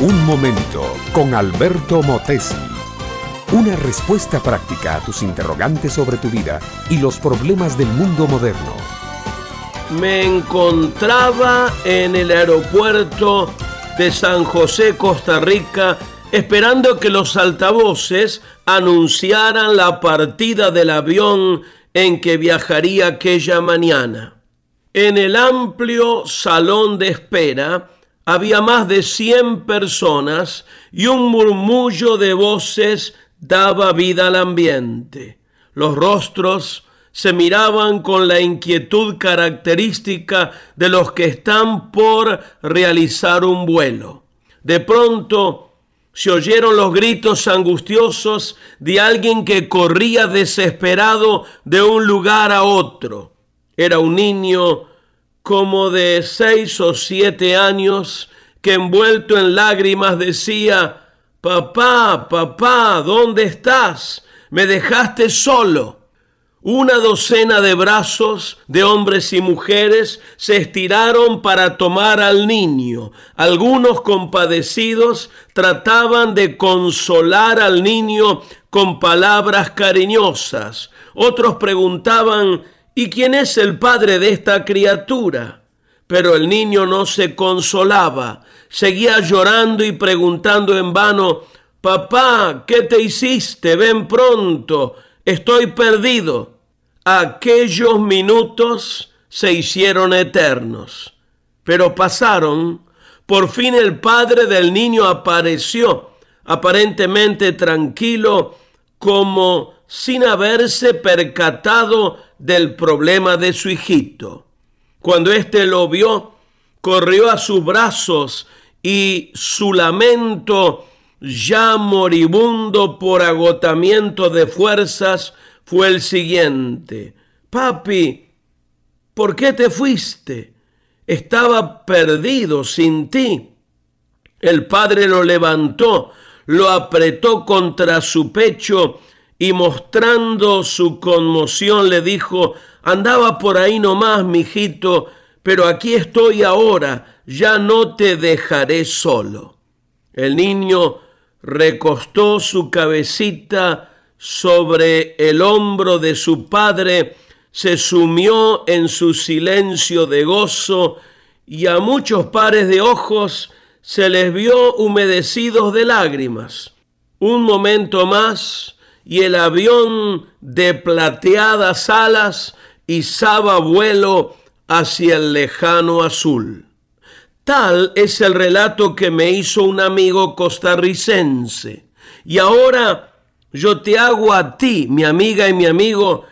Un momento con Alberto Motesi. Una respuesta práctica a tus interrogantes sobre tu vida y los problemas del mundo moderno. Me encontraba en el aeropuerto de San José, Costa Rica, esperando que los altavoces anunciaran la partida del avión en que viajaría aquella mañana. En el amplio salón de espera había más de cien personas y un murmullo de voces daba vida al ambiente. Los rostros se miraban con la inquietud característica de los que están por realizar un vuelo. De pronto se oyeron los gritos angustiosos de alguien que corría desesperado de un lugar a otro. Era un niño como de seis o siete años que envuelto en lágrimas decía, Papá, papá, ¿dónde estás? Me dejaste solo. Una docena de brazos de hombres y mujeres se estiraron para tomar al niño. Algunos compadecidos trataban de consolar al niño con palabras cariñosas. Otros preguntaban ¿Y quién es el padre de esta criatura? Pero el niño no se consolaba, seguía llorando y preguntando en vano, Papá, ¿qué te hiciste? Ven pronto, estoy perdido. Aquellos minutos se hicieron eternos, pero pasaron. Por fin el padre del niño apareció, aparentemente tranquilo, como sin haberse percatado del problema de su hijito. Cuando éste lo vio, corrió a sus brazos y su lamento, ya moribundo por agotamiento de fuerzas, fue el siguiente. Papi, ¿por qué te fuiste? Estaba perdido sin ti. El padre lo levantó, lo apretó contra su pecho y mostrando su conmoción le dijo, andaba por ahí nomás, mijito, pero aquí estoy ahora, ya no te dejaré solo. El niño recostó su cabecita sobre el hombro de su padre, se sumió en su silencio de gozo y a muchos pares de ojos se les vio humedecidos de lágrimas. Un momento más, y el avión de plateadas alas izaba vuelo hacia el lejano azul. Tal es el relato que me hizo un amigo costarricense. Y ahora yo te hago a ti, mi amiga y mi amigo,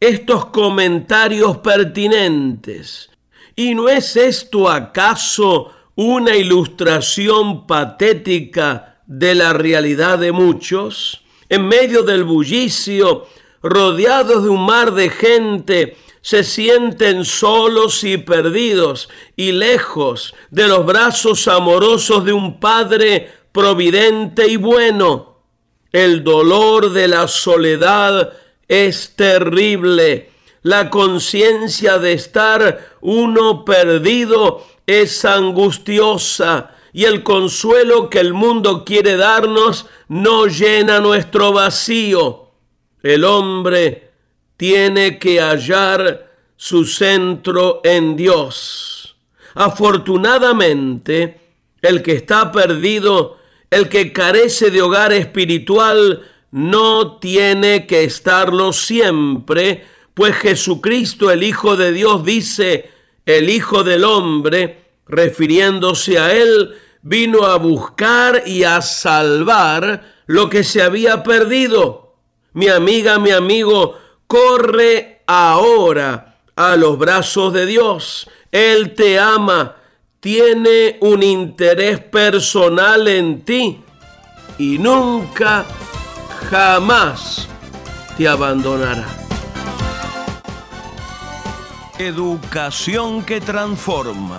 estos comentarios pertinentes. ¿Y no es esto acaso una ilustración patética de la realidad de muchos? En medio del bullicio, rodeados de un mar de gente, se sienten solos y perdidos y lejos de los brazos amorosos de un Padre providente y bueno. El dolor de la soledad es terrible. La conciencia de estar uno perdido es angustiosa y el consuelo que el mundo quiere darnos no llena nuestro vacío. El hombre tiene que hallar su centro en Dios. Afortunadamente, el que está perdido, el que carece de hogar espiritual, no tiene que estarlo siempre, pues Jesucristo, el Hijo de Dios, dice, el Hijo del Hombre, refiriéndose a él, vino a buscar y a salvar lo que se había perdido. Mi amiga, mi amigo, corre ahora a los brazos de Dios. Él te ama, tiene un interés personal en ti y nunca, jamás te abandonará. Educación que transforma.